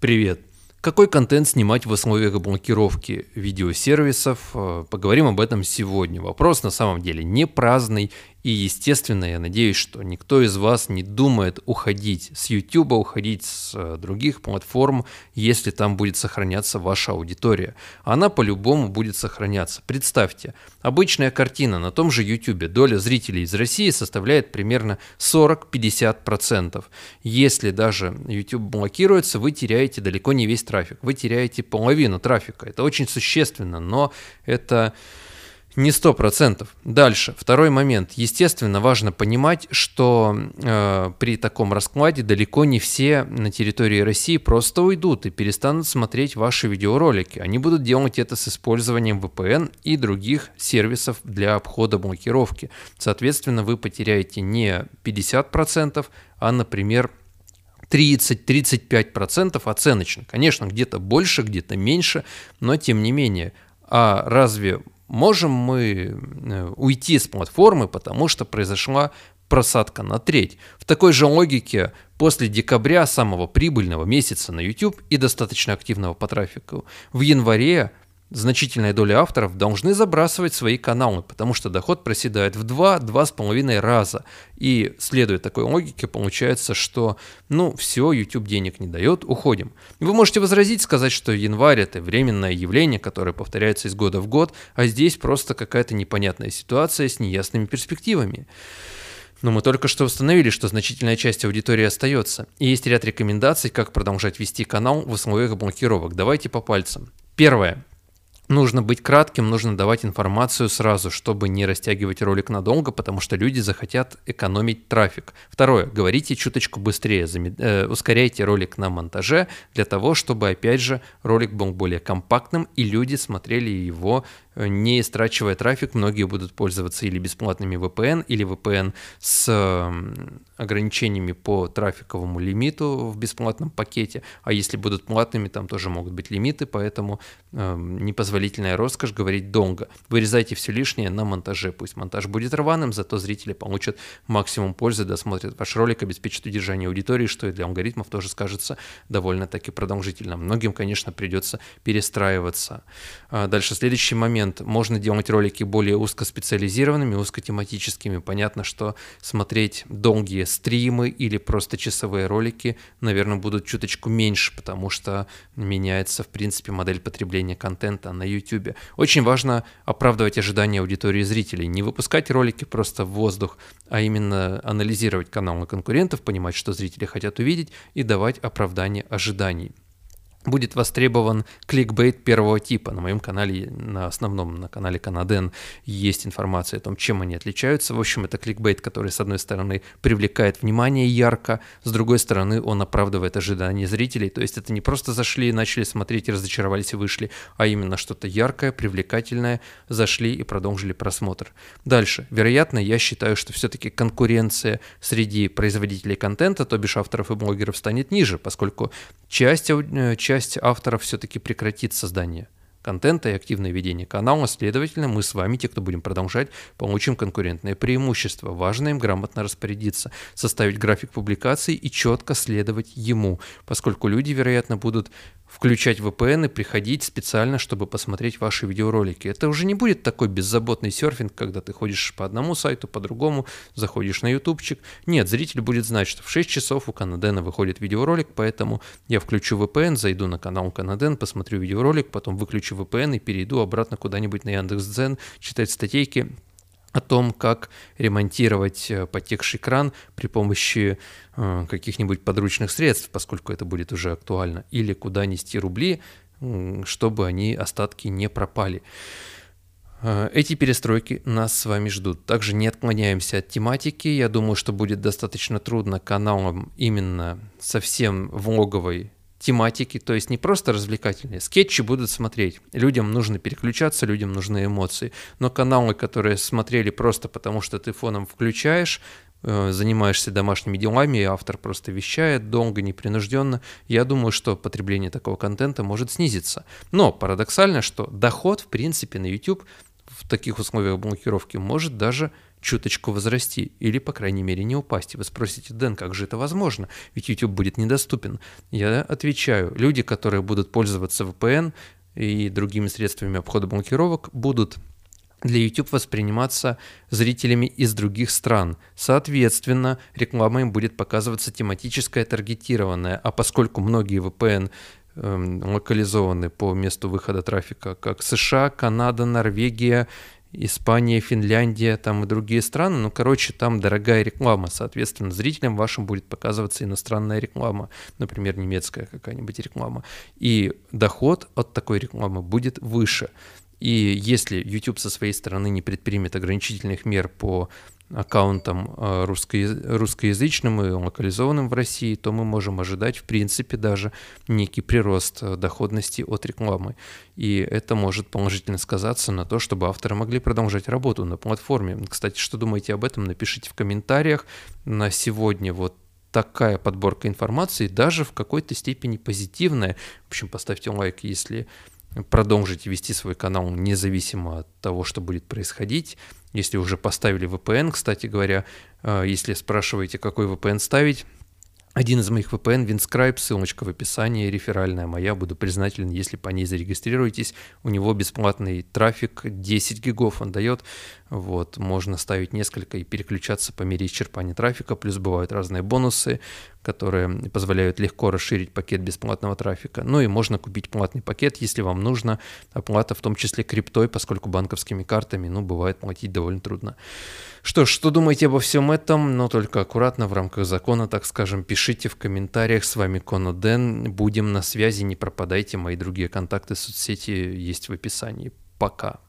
Привет! Какой контент снимать в условиях блокировки видеосервисов? Э, поговорим об этом сегодня. Вопрос на самом деле не праздный и, естественно, я надеюсь, что никто из вас не думает уходить с YouTube, уходить с э, других платформ, если там будет сохраняться ваша аудитория. Она по-любому будет сохраняться. Представьте, обычная картина на том же YouTube, доля зрителей из России составляет примерно 40-50%. Если даже YouTube блокируется, вы теряете далеко не весь трафик, вы теряете половину трафика. Это очень существенно, но это не сто процентов. Дальше, второй момент. Естественно, важно понимать, что э, при таком раскладе далеко не все на территории России просто уйдут и перестанут смотреть ваши видеоролики. Они будут делать это с использованием VPN и других сервисов для обхода блокировки. Соответственно, вы потеряете не 50%, а, например, 30-35% оценочно. Конечно, где-то больше, где-то меньше, но тем не менее. А разве можем мы э, уйти с платформы, потому что произошла просадка на треть. В такой же логике после декабря, самого прибыльного месяца на YouTube и достаточно активного по трафику, в январе значительная доля авторов должны забрасывать свои каналы, потому что доход проседает в 2-2,5 раза. И следуя такой логике, получается, что ну все, YouTube денег не дает, уходим. Вы можете возразить, сказать, что январь это временное явление, которое повторяется из года в год, а здесь просто какая-то непонятная ситуация с неясными перспективами. Но мы только что установили, что значительная часть аудитории остается. И есть ряд рекомендаций, как продолжать вести канал в условиях блокировок. Давайте по пальцам. Первое. Нужно быть кратким, нужно давать информацию сразу, чтобы не растягивать ролик надолго, потому что люди захотят экономить трафик. Второе. Говорите чуточку быстрее, э, ускоряйте ролик на монтаже для того, чтобы, опять же, ролик был более компактным и люди смотрели его не истрачивая трафик, многие будут пользоваться или бесплатными VPN, или VPN с ограничениями по трафиковому лимиту в бесплатном пакете, а если будут платными, там тоже могут быть лимиты, поэтому э, непозволительная роскошь говорить долго. Вырезайте все лишнее на монтаже, пусть монтаж будет рваным, зато зрители получат максимум пользы, досмотрят ваш ролик, обеспечат удержание аудитории, что и для алгоритмов тоже скажется довольно-таки продолжительно. Многим, конечно, придется перестраиваться. А дальше следующий момент момент можно делать ролики более узкоспециализированными, узкотематическими. Понятно, что смотреть долгие стримы или просто часовые ролики, наверное, будут чуточку меньше, потому что меняется, в принципе, модель потребления контента на YouTube. Очень важно оправдывать ожидания аудитории зрителей, не выпускать ролики просто в воздух, а именно анализировать каналы конкурентов, понимать, что зрители хотят увидеть и давать оправдание ожиданий будет востребован кликбейт первого типа. На моем канале, на основном, на канале Канаден, есть информация о том, чем они отличаются. В общем, это кликбейт, который, с одной стороны, привлекает внимание ярко, с другой стороны, он оправдывает ожидания зрителей. То есть это не просто зашли, начали смотреть, разочаровались и вышли, а именно что-то яркое, привлекательное, зашли и продолжили просмотр. Дальше. Вероятно, я считаю, что все-таки конкуренция среди производителей контента, то бишь авторов и блогеров, станет ниже, поскольку часть, э, часть авторов все-таки прекратит создание контента и активное ведение канала. Следовательно, мы с вами, те, кто будем продолжать, получим конкурентное преимущество. Важно им грамотно распорядиться, составить график публикаций и четко следовать ему, поскольку люди, вероятно, будут включать VPN и приходить специально, чтобы посмотреть ваши видеоролики. Это уже не будет такой беззаботный серфинг, когда ты ходишь по одному сайту, по другому, заходишь на ютубчик. Нет, зритель будет знать, что в 6 часов у Канадена выходит видеоролик, поэтому я включу VPN, зайду на канал Канаден, посмотрю видеоролик, потом выключу VPN и перейду обратно куда-нибудь на Яндекс.Дзен, читать статейки о том, как ремонтировать э, потекший кран при помощи э, каких-нибудь подручных средств, поскольку это будет уже актуально, или куда нести рубли, чтобы они, остатки, не пропали. Э, эти перестройки нас с вами ждут. Также не отклоняемся от тематики. Я думаю, что будет достаточно трудно каналам именно совсем влоговой тематики, то есть не просто развлекательные. Скетчи будут смотреть. Людям нужно переключаться, людям нужны эмоции. Но каналы, которые смотрели просто потому, что ты фоном включаешь, э, занимаешься домашними делами, и автор просто вещает долго, непринужденно, я думаю, что потребление такого контента может снизиться. Но парадоксально, что доход, в принципе, на YouTube в таких условиях блокировки может даже чуточку возрасти или, по крайней мере, не упасть. И вы спросите, Дэн, как же это возможно? Ведь YouTube будет недоступен. Я отвечаю, люди, которые будут пользоваться VPN и другими средствами обхода блокировок, будут для YouTube восприниматься зрителями из других стран. Соответственно, реклама им будет показываться тематическая, таргетированная. А поскольку многие VPN локализованы по месту выхода трафика, как США, Канада, Норвегия Испания, Финляндия, там и другие страны. Ну, короче, там дорогая реклама. Соответственно, зрителям вашим будет показываться иностранная реклама, например, немецкая какая-нибудь реклама. И доход от такой рекламы будет выше. И если YouTube со своей стороны не предпримет ограничительных мер по аккаунтам э, русско русскоязычным и локализованным в России, то мы можем ожидать, в принципе, даже некий прирост э, доходности от рекламы. И это может положительно сказаться на то, чтобы авторы могли продолжать работу на платформе. Кстати, что думаете об этом, напишите в комментариях. На сегодня вот такая подборка информации, даже в какой-то степени позитивная. В общем, поставьте лайк, если продолжите вести свой канал независимо от того, что будет происходить. Если уже поставили VPN, кстати говоря, э, если спрашиваете, какой VPN ставить, один из моих VPN, Winscribe, ссылочка в описании, реферальная моя, буду признателен, если по ней зарегистрируетесь. У него бесплатный трафик, 10 гигов он дает, вот, можно ставить несколько и переключаться по мере исчерпания трафика, плюс бывают разные бонусы, которые позволяют легко расширить пакет бесплатного трафика. Ну и можно купить платный пакет, если вам нужно оплата, в том числе криптой, поскольку банковскими картами, ну, бывает платить довольно трудно. Что ж, что думаете обо всем этом? Но только аккуратно, в рамках закона, так скажем, пишите в комментариях. С вами Коно Дэн. Будем на связи, не пропадайте. Мои другие контакты соцсети есть в описании. Пока.